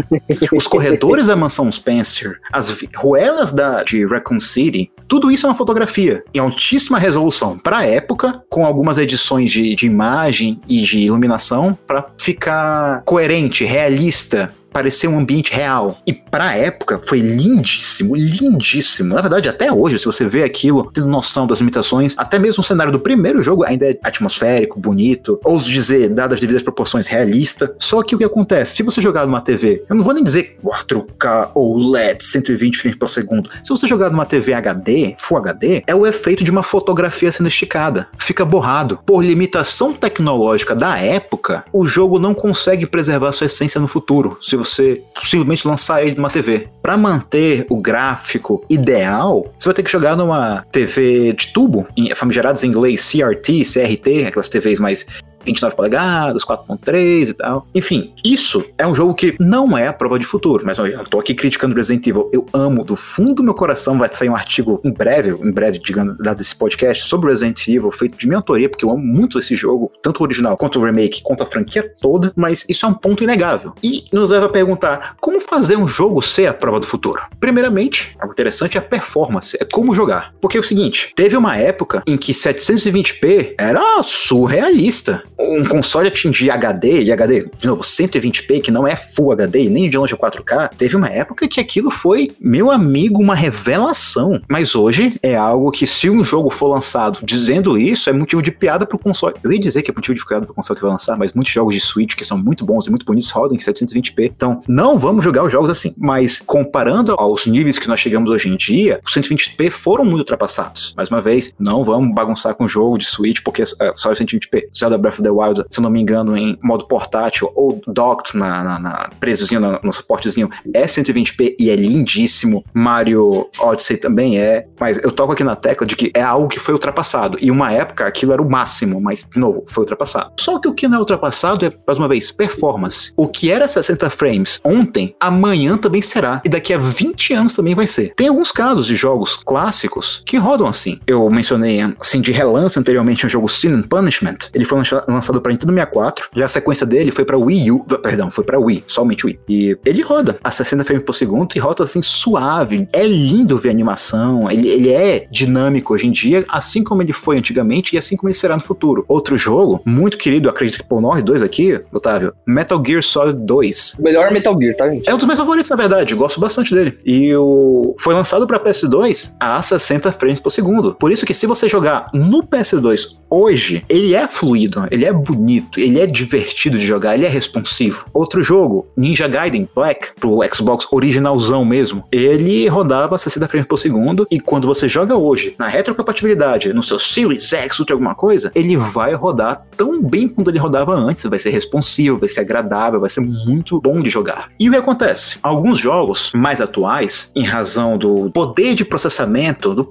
[LAUGHS] os corredores da mansão Spencer, as ruelas da, de Raccoon City, tudo isso é uma fotografia em altíssima resolução para a época, com algumas edições de, de imagem e de iluminação para ficar coerente, realista parecer um ambiente real. E pra época foi lindíssimo, lindíssimo. Na verdade, até hoje, se você vê aquilo, tendo noção das limitações, até mesmo o cenário do primeiro jogo ainda é atmosférico, bonito, ouso dizer, dadas as devidas proporções, realista. Só que o que acontece? Se você jogar numa TV, eu não vou nem dizer 4K ou LED, 120 frames por segundo. Se você jogar numa TV HD, Full HD, é o efeito de uma fotografia sendo esticada. Fica borrado. Por limitação tecnológica da época, o jogo não consegue preservar sua essência no futuro. Se você simplesmente lançar ele numa TV. Para manter o gráfico ideal, você vai ter que jogar numa TV de tubo, famigerados em inglês CRT, CRT, aquelas TVs mais 29 polegadas, 4.3 e tal. Enfim, isso é um jogo que não é a prova de futuro, mas eu tô aqui criticando Resident Evil. Eu amo, do fundo do meu coração vai sair um artigo em breve, em breve, digamos, dado esse podcast, sobre Resident Evil, feito de minha autoria, porque eu amo muito esse jogo, tanto o original quanto o remake, quanto a franquia toda, mas isso é um ponto inegável. E nos leva a perguntar, como fazer um jogo ser a prova do futuro? Primeiramente, algo interessante é a performance, é como jogar. Porque é o seguinte, teve uma época em que 720p era surrealista um console atingir HD, e HD, de novo, 120p, que não é Full HD, nem de longe 4K, teve uma época que aquilo foi, meu amigo, uma revelação. Mas hoje é algo que, se um jogo for lançado dizendo isso, é motivo de piada pro console. Eu ia dizer que é motivo de piada pro console que vai lançar, mas muitos jogos de Switch que são muito bons e muito bonitos rodam em 720p. Então, não vamos jogar os jogos assim. Mas, comparando aos níveis que nós chegamos hoje em dia, os 120p foram muito ultrapassados. Mais uma vez, não vamos bagunçar com o jogo de Switch, porque é só 120p. Zelda Breath of the the Wild, se eu não me engano, em modo portátil ou docked na, na, na presozinho, no, suportezinho, é 120p e é lindíssimo. Mario Odyssey também é, mas eu toco aqui na tecla de que é algo que foi ultrapassado. E uma época aquilo era o máximo, mas, de novo, foi ultrapassado. Só que o que não é ultrapassado é, mais uma vez, performance. O que era 60 frames ontem, amanhã também será. E daqui a 20 anos também vai ser. Tem alguns casos de jogos clássicos que rodam assim. Eu mencionei, assim, de relance anteriormente um jogo Sin and Punishment. Ele foi lançado lançado para Nintendo 64, e a sequência dele foi para Wii U, perdão, foi para Wii, somente Wii. E ele roda a 60 frames por segundo e roda assim suave. É lindo ver a animação, ele, ele é dinâmico hoje em dia, assim como ele foi antigamente e assim como ele será no futuro. Outro jogo, muito querido, acredito que por nós dois aqui, Otávio, Metal Gear Solid 2. O melhor Metal Gear, tá, gente? É um dos meus favoritos, na verdade, gosto bastante dele. E o foi lançado para PS2 a 60 frames por segundo. Por isso que se você jogar no PS2 hoje, ele é fluido, ele é bonito, ele é divertido de jogar, ele é responsivo. Outro jogo, Ninja Gaiden Black, pro Xbox originalzão mesmo, ele rodava 60 frames por segundo e quando você joga hoje na retrocompatibilidade, no seu Series X, ou alguma coisa, ele vai rodar tão bem quanto ele rodava antes, vai ser responsivo, vai ser agradável, vai ser muito bom de jogar. E o que acontece? Alguns jogos mais atuais, em razão do poder de processamento, do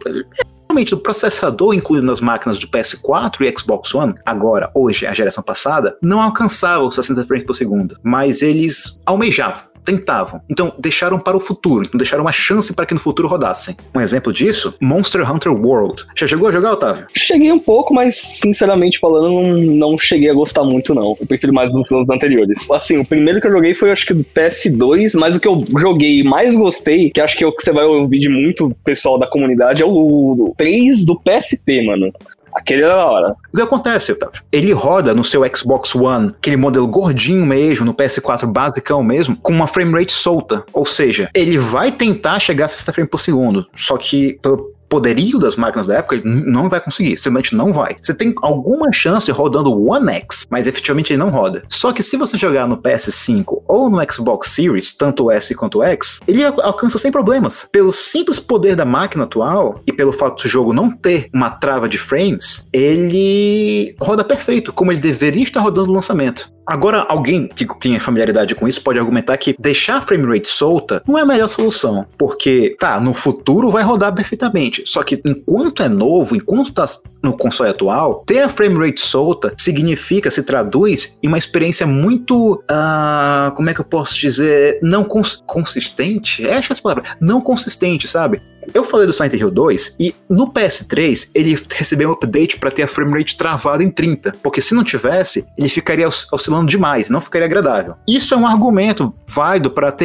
realmente o processador incluído nas máquinas do PS4 e Xbox One, agora, hoje, a geração passada, não alcançava os 60 frames por segundo, mas eles almejavam tentavam. Então, deixaram para o futuro. Então, deixaram uma chance para que no futuro rodassem. Um exemplo disso, Monster Hunter World. Já chegou a jogar, Otávio? Cheguei um pouco, mas, sinceramente falando, não, não cheguei a gostar muito, não. Eu prefiro mais dos dos anteriores. Assim, o primeiro que eu joguei foi, acho que, do PS2, mas o que eu joguei e mais gostei, que acho que é o que você vai ouvir de muito pessoal da comunidade, é o, o 3 do PSP, mano. Aquele era da hora. O que acontece, Otávio? Ele roda no seu Xbox One, aquele modelo gordinho mesmo, no PS4 basicão mesmo, com uma frame rate solta. Ou seja, ele vai tentar chegar a 60 frames por segundo. Só que, pelo poderio das máquinas da época, não vai conseguir, simplesmente não vai. Você tem alguma chance rodando o One X, mas efetivamente ele não roda. Só que se você jogar no PS5 ou no Xbox Series, tanto o S quanto o X, ele al- alcança sem problemas. Pelo simples poder da máquina atual e pelo fato do jogo não ter uma trava de frames, ele roda perfeito, como ele deveria estar rodando no lançamento. Agora, alguém que tenha familiaridade com isso pode argumentar que deixar a frame rate solta não é a melhor solução, porque, tá, no futuro vai rodar perfeitamente, só que enquanto é novo, enquanto tá no console atual, ter a frame rate solta significa, se traduz em uma experiência muito, ah, como é que eu posso dizer, não cons consistente? É, acho essa palavra, não consistente, sabe? Eu falei do Silent Hill 2 e no PS3 ele recebeu um update para ter a frame rate travada em 30, porque se não tivesse, ele ficaria os- oscilando demais, não ficaria agradável. Isso é um argumento válido para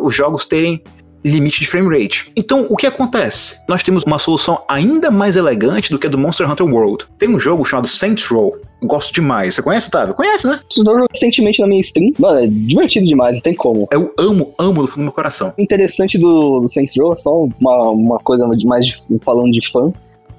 os jogos terem limite de frame rate. Então, o que acontece? Nós temos uma solução ainda mais elegante do que a do Monster Hunter World. Tem um jogo chamado Saints Row. Gosto demais. Você conhece, Otávio? Conhece, né? Joguei recentemente na minha stream. Mano, é divertido demais, não tem como. Eu amo, amo do fundo do meu coração. O interessante do, do Saints Row, só uma, uma coisa de mais de- falando de fã,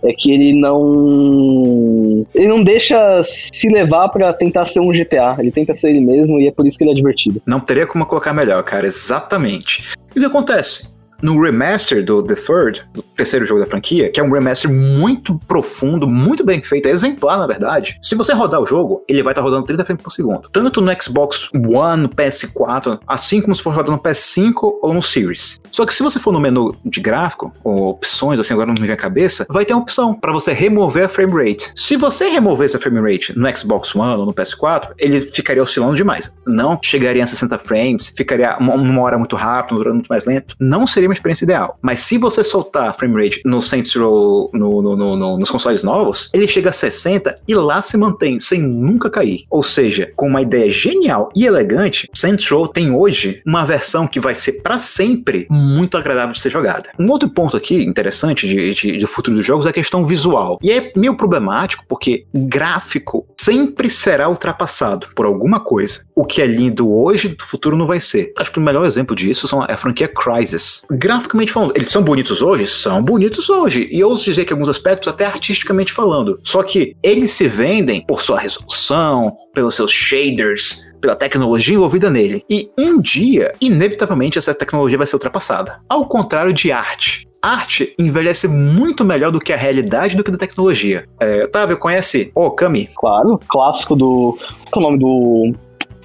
é que ele não. Ele não deixa se levar pra tentar ser um GTA. Ele tenta ser ele mesmo e é por isso que ele é divertido. Não teria como colocar melhor, cara, exatamente. E o que acontece? No remaster do The Third, do terceiro jogo da franquia, que é um remaster muito profundo, muito bem feito, é exemplar na verdade. Se você rodar o jogo, ele vai estar rodando 30 frames por segundo. Tanto no Xbox One, no PS4, assim como se for rodando no PS5 ou no Series. Só que se você for no menu de gráfico, ou opções, assim, agora não me vem a cabeça, vai ter uma opção para você remover a frame rate. Se você remover essa frame rate no Xbox One ou no PS4, ele ficaria oscilando demais. Não chegaria a 60 frames, ficaria uma, uma hora muito rápido, durando muito mais lento. Não seria uma experiência ideal. Mas se você soltar frame rate no Saints Row, no, no- no- no- nos consoles novos, ele chega a 60 e lá se mantém, sem nunca cair. Ou seja, com uma ideia genial e elegante, Saints Row tem hoje uma versão que vai ser para sempre muito agradável de ser jogada. Um outro ponto aqui interessante de, de, do futuro dos jogos é a questão visual. E é meio problemático porque gráfico sempre será ultrapassado por alguma coisa. O que é lindo hoje, do futuro não vai ser. Acho que o melhor exemplo disso são, a franquia Crysis. Graficamente falando, eles são bonitos hoje? São bonitos hoje. E eu ouso dizer que alguns aspectos, até artisticamente falando. Só que eles se vendem por sua resolução, pelos seus shaders, pela tecnologia envolvida nele. E um dia, inevitavelmente, essa tecnologia vai ser ultrapassada. Ao contrário de arte. Arte envelhece muito melhor do que a realidade do que da tecnologia. É, Otávio, conhece Okami? Claro, clássico do. Qual é o nome do.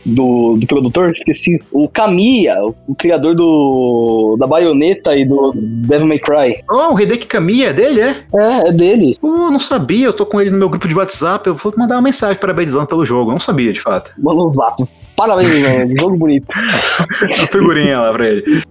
Do, do produtor? Esqueci. O Kamiya, o, criador do. Da baioneta e do Devil May Cry. Oh, o Hideki Kamiya é dele, é? É, é dele. Oh, não sabia, eu tô com ele no meu grupo de WhatsApp, eu vou mandar uma mensagem parabenizando pelo jogo, eu não sabia de fato. Mano. Parabéns, [LAUGHS] mano. Jogo bonito. Uma figurinha lá pra ele.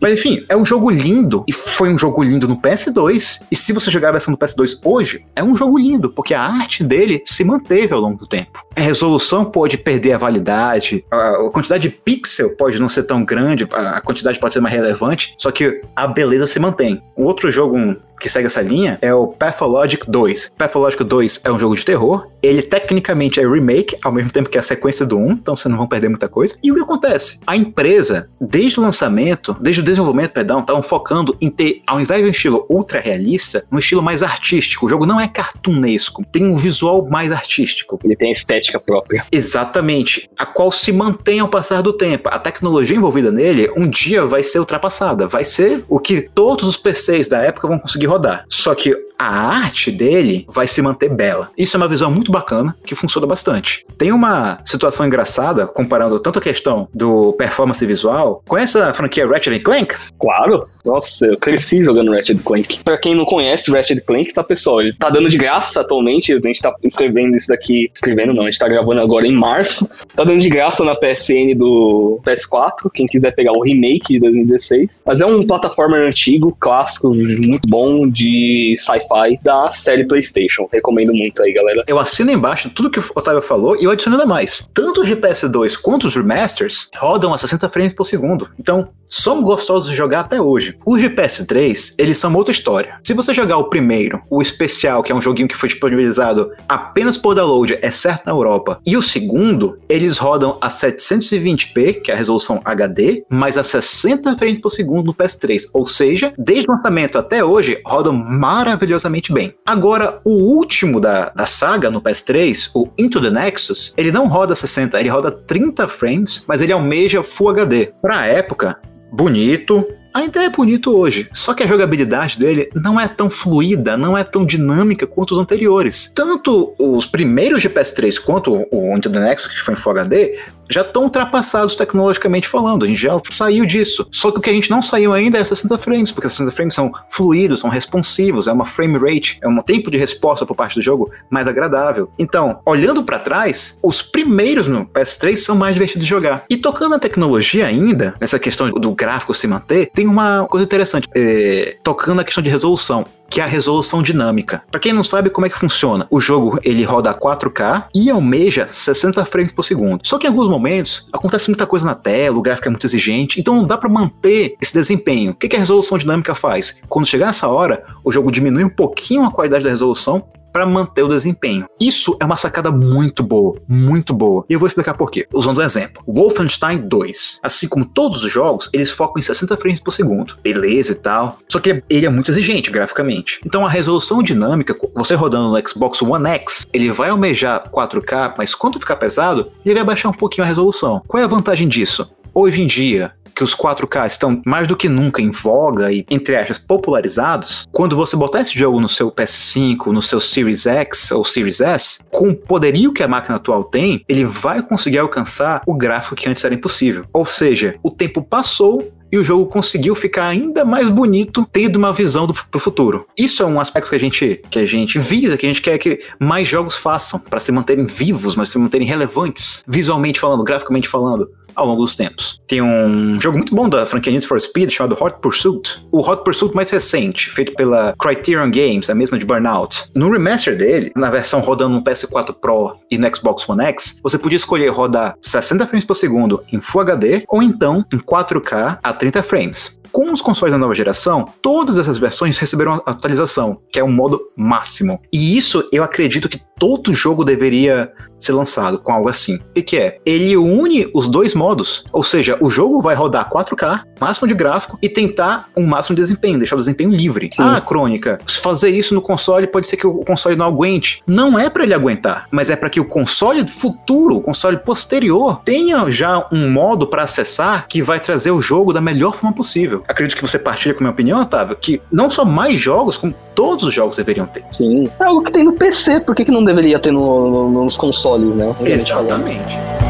Mas enfim, é um jogo lindo, e foi um jogo lindo no PS2, e se você jogar a versão do PS2 hoje, é um jogo lindo, porque a arte dele se manteve ao longo do tempo. A resolução pode perder a validade, a quantidade de pixel pode não ser tão grande, a a quantidade pode ser mais relevante, só que a beleza se mantém. Um outro jogo um, que segue essa linha é o Pathologic 2. Pathologic 2 é um jogo de terror, ele tecnicamente é remake, ao mesmo tempo que é a sequência do 1, então vocês não vão perder muita coisa. E o que acontece? A empresa, desde o lançamento, desde o desenvolvimento, perdão, estavam focando em ter, ao invés de um estilo ultra realista, um estilo mais artístico. O jogo não é cartunesco, tem um visual mais artístico. Ele tem estética própria. Exatamente, a qual se mantém ao passar do tempo. A tecnologia envolvida nele um dia vai ser ultrapassada, vai ser o que todos os PCs da época vão conseguir rodar. Só que a arte dele vai se manter bela. Isso é uma visão muito bacana que funciona bastante. Tem uma situação engraçada comparando tanto a questão do performance visual. Conhece a franquia Ratchet Clank? Claro. Nossa, eu cresci jogando Ratchet Clank. Pra quem não conhece Ratchet Clank, tá pessoal, ele tá dando de graça atualmente. A gente tá escrevendo isso daqui, escrevendo não, a gente tá gravando agora em março. Tá dando de graça na PSN do PS4, quem quiser pegar o remake de 2016. Mas é um plataforma antigo, clássico, muito bom de sci-fi da série PlayStation. Recomendo muito aí, galera. Eu assino embaixo tudo que o Otávio falou e eu adiciono ainda mais. Tanto os de PS2 quanto os remasters rodam a 60 frames por segundo. Então, são gostosos de jogar até hoje. Os de PS3, eles são outra história. Se você jogar o primeiro, o especial, que é um joguinho que foi disponibilizado apenas por download, exceto na Europa, e o segundo, eles rodam a 720p, que é a resolução HD, mas a 60 frames por segundo no PS3. Ou seja, desde o lançamento até hoje, rodam maravilhosamente bem. Agora, o último da, da saga no PS3, o Into the Nexus, ele não roda 60, ele roda 30 frames, mas ele almeja Full HD. Pra época, bonito, ainda é bonito hoje, só que a jogabilidade dele não é tão fluida, não é tão dinâmica quanto os anteriores. Tanto os primeiros de PS3 quanto o Into the Nexus, que foi em Full HD, já estão ultrapassados tecnologicamente falando. A gente já saiu disso. Só que o que a gente não saiu ainda é 60 frames, porque 60 frames são fluidos, são responsivos, é uma frame rate, é um tempo de resposta por parte do jogo mais agradável. Então, olhando para trás, os primeiros no PS3 são mais divertidos de jogar. E tocando na tecnologia ainda, nessa questão do gráfico se manter, tem uma coisa interessante. É, tocando na questão de resolução que é a resolução dinâmica. Para quem não sabe como é que funciona, o jogo ele roda a 4K e almeja 60 frames por segundo. Só que em alguns momentos acontece muita coisa na tela, o gráfico é muito exigente, então não dá para manter esse desempenho. O que, que a resolução dinâmica faz? Quando chegar nessa hora, o jogo diminui um pouquinho a qualidade da resolução para manter o desempenho. Isso é uma sacada muito boa, muito boa. E eu vou explicar por quê. Usando um exemplo. Wolfenstein 2, assim como todos os jogos, eles focam em 60 frames por segundo. Beleza e tal. Só que ele é muito exigente graficamente. Então a resolução dinâmica, você rodando no Xbox One X, ele vai almejar 4K, mas quando ficar pesado, ele vai baixar um pouquinho a resolução. Qual é a vantagem disso? Hoje em dia, que os 4K estão mais do que nunca em voga e, entre aspas, popularizados, quando você botar esse jogo no seu PS5, no seu Series X ou Series S, com o poderio que a máquina atual tem, ele vai conseguir alcançar o gráfico que antes era impossível. Ou seja, o tempo passou e o jogo conseguiu ficar ainda mais bonito, tendo uma visão do, pro futuro. Isso é um aspecto que a gente que a gente visa, que a gente quer que mais jogos façam para se manterem vivos, mas se manterem relevantes, visualmente falando, graficamente falando ao longo dos tempos. Tem um jogo muito bom da franquia Need for Speed chamado Hot Pursuit. O Hot Pursuit mais recente, feito pela Criterion Games, a mesma de Burnout. No remaster dele, na versão rodando no PS4 Pro e no Xbox One X, você podia escolher rodar 60 frames por segundo em Full HD ou então em 4K a 30 frames. Com os consoles da nova geração, todas essas versões receberam atualização, que é um modo máximo. E isso eu acredito que todo jogo deveria ser lançado com algo assim. O que é? Ele une os dois modos, ou seja, o jogo vai rodar 4K, máximo de gráfico, e tentar um máximo de desempenho, deixar o desempenho livre. Sim. Ah, crônica, se fazer isso no console, pode ser que o console não aguente. Não é para ele aguentar, mas é para que o console futuro, o console posterior, tenha já um modo para acessar que vai trazer o jogo da melhor forma possível. Acredito que você partilha com a minha opinião, Otávio, que não só mais jogos, como todos os jogos deveriam ter. Sim. É algo que tem no PC, por que, que não deveria ter no, no, nos consoles, né? Exatamente.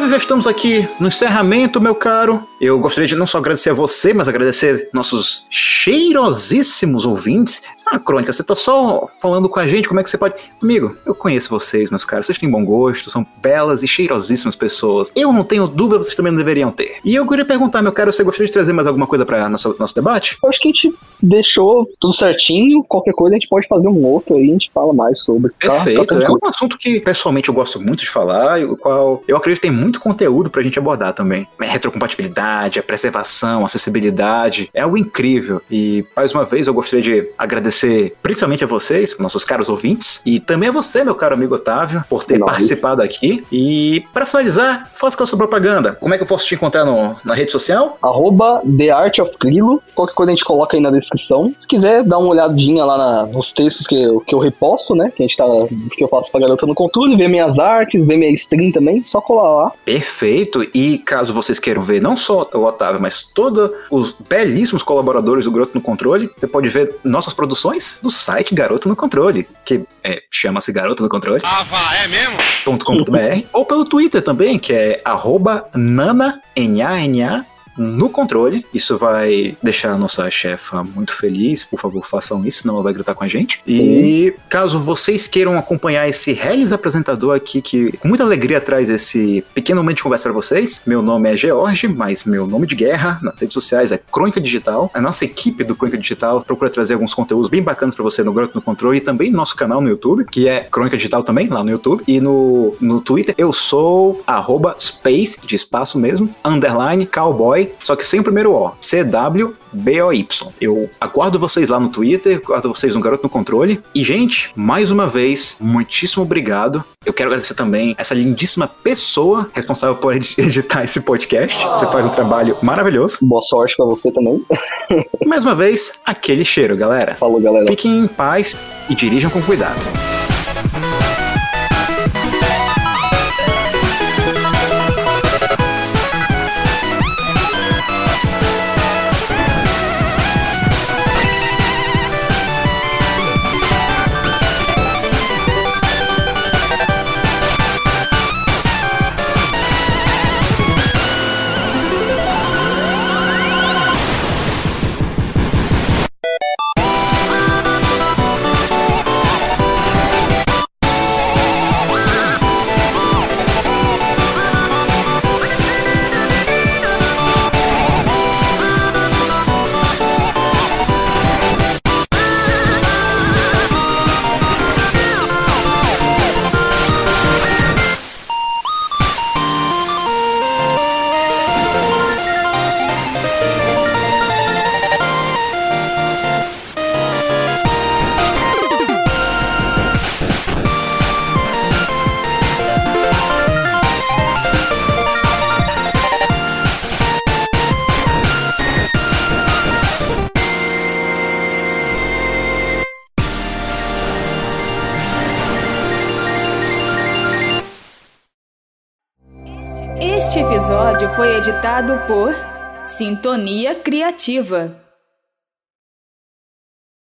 Otávio, já estamos aqui no encerramento, meu caro. Eu gostaria de não só agradecer a você, mas agradecer nossos cheirosíssimos ouvintes. Ah, Crônica, você tá só falando com a gente, como é que você pode. Amigo, eu conheço vocês, meus caros, vocês têm bom gosto, são belas e cheirosíssimas pessoas. Eu não tenho dúvida, vocês também não deveriam ter. E eu queria perguntar, meu caro, você gostaria de trazer mais alguma coisa para nosso, nosso debate? Eu acho que a gente deixou tudo certinho, qualquer coisa a gente pode fazer um outro aí, a gente fala mais sobre. Tá? Perfeito, tá é um assunto que pessoalmente eu gosto muito de falar, e o qual eu acredito que tem muito conteúdo pra gente abordar também. A retrocompatibilidade, a preservação, a acessibilidade, é algo incrível. E mais uma vez eu gostaria de agradecer agradecer principalmente a vocês, nossos caros ouvintes, e também a você, meu caro amigo Otávio, por ter participado aqui. E para finalizar, faça com a sua propaganda. Como é que eu posso te encontrar no, na rede social? Arroba The Art of Grilo. Qualquer coisa a gente coloca aí na descrição. Se quiser, dá uma olhadinha lá na- nos textos que eu, que eu reposto, né? Que a gente tá. Que eu faço pra garota no controle, ver minhas artes, ver minha stream também, só colar lá. Perfeito. E caso vocês queiram ver não só o Otávio, mas todos os belíssimos colaboradores do Garoto no Controle, você pode ver nossas produções no site Garoto no Controle, que é, chama-se Garoto no Controle. Ah, vá, é mesmo? .com.br ou pelo Twitter também, que é arroba nana, N-A-N-A, no controle. Isso vai deixar a nossa chefa muito feliz. Por favor, façam isso, senão ela vai gritar com a gente. E caso vocês queiram acompanhar esse Hellis apresentador aqui, que com muita alegria traz esse pequeno momento de conversa para vocês, meu nome é George, mas meu nome de guerra nas redes sociais é Crônica Digital. A nossa equipe do Crônica Digital procura trazer alguns conteúdos bem bacanas para você no Garoto no Controle e também no nosso canal no YouTube, que é Crônica Digital também, lá no YouTube. E no, no Twitter eu sou arroba space, de espaço mesmo, underline cowboy, só que sem o primeiro O, C-W-B-O-Y. Eu aguardo vocês lá no Twitter, aguardo vocês no Garoto no Controle. E, gente, mais uma vez, muitíssimo obrigado. Eu quero agradecer também essa lindíssima pessoa responsável por edi- editar esse podcast. Você faz um trabalho maravilhoso. Boa sorte pra você também. E mais uma vez, aquele cheiro, galera. Falou, galera. Fiquem em paz e dirijam com cuidado. Editado por Sintonia Criativa.